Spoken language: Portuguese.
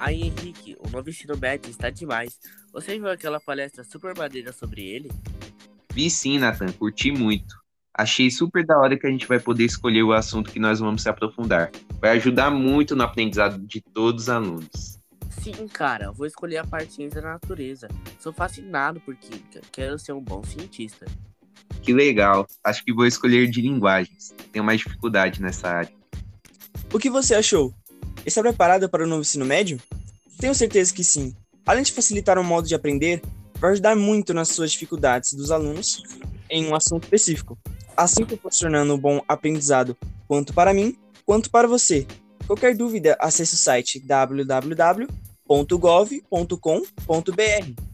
Aí, Henrique, o novo ensino médio está demais. Você viu aquela palestra super maneira sobre ele? Vi sim, Nathan, curti muito. Achei super da hora que a gente vai poder escolher o assunto que nós vamos se aprofundar. Vai ajudar muito no aprendizado de todos os alunos. Sim, cara, vou escolher a parte ciência da natureza. Sou fascinado por química, quero ser um bom cientista. Que legal. Acho que vou escolher de linguagens. Tenho mais dificuldade nessa área. O que você achou? Está preparado para o novo ensino médio? Tenho certeza que sim. Além de facilitar o modo de aprender, vai ajudar muito nas suas dificuldades dos alunos em um assunto específico, assim proporcionando um bom aprendizado quanto para mim quanto para você. Qualquer dúvida, acesse o site www.gov.com.br.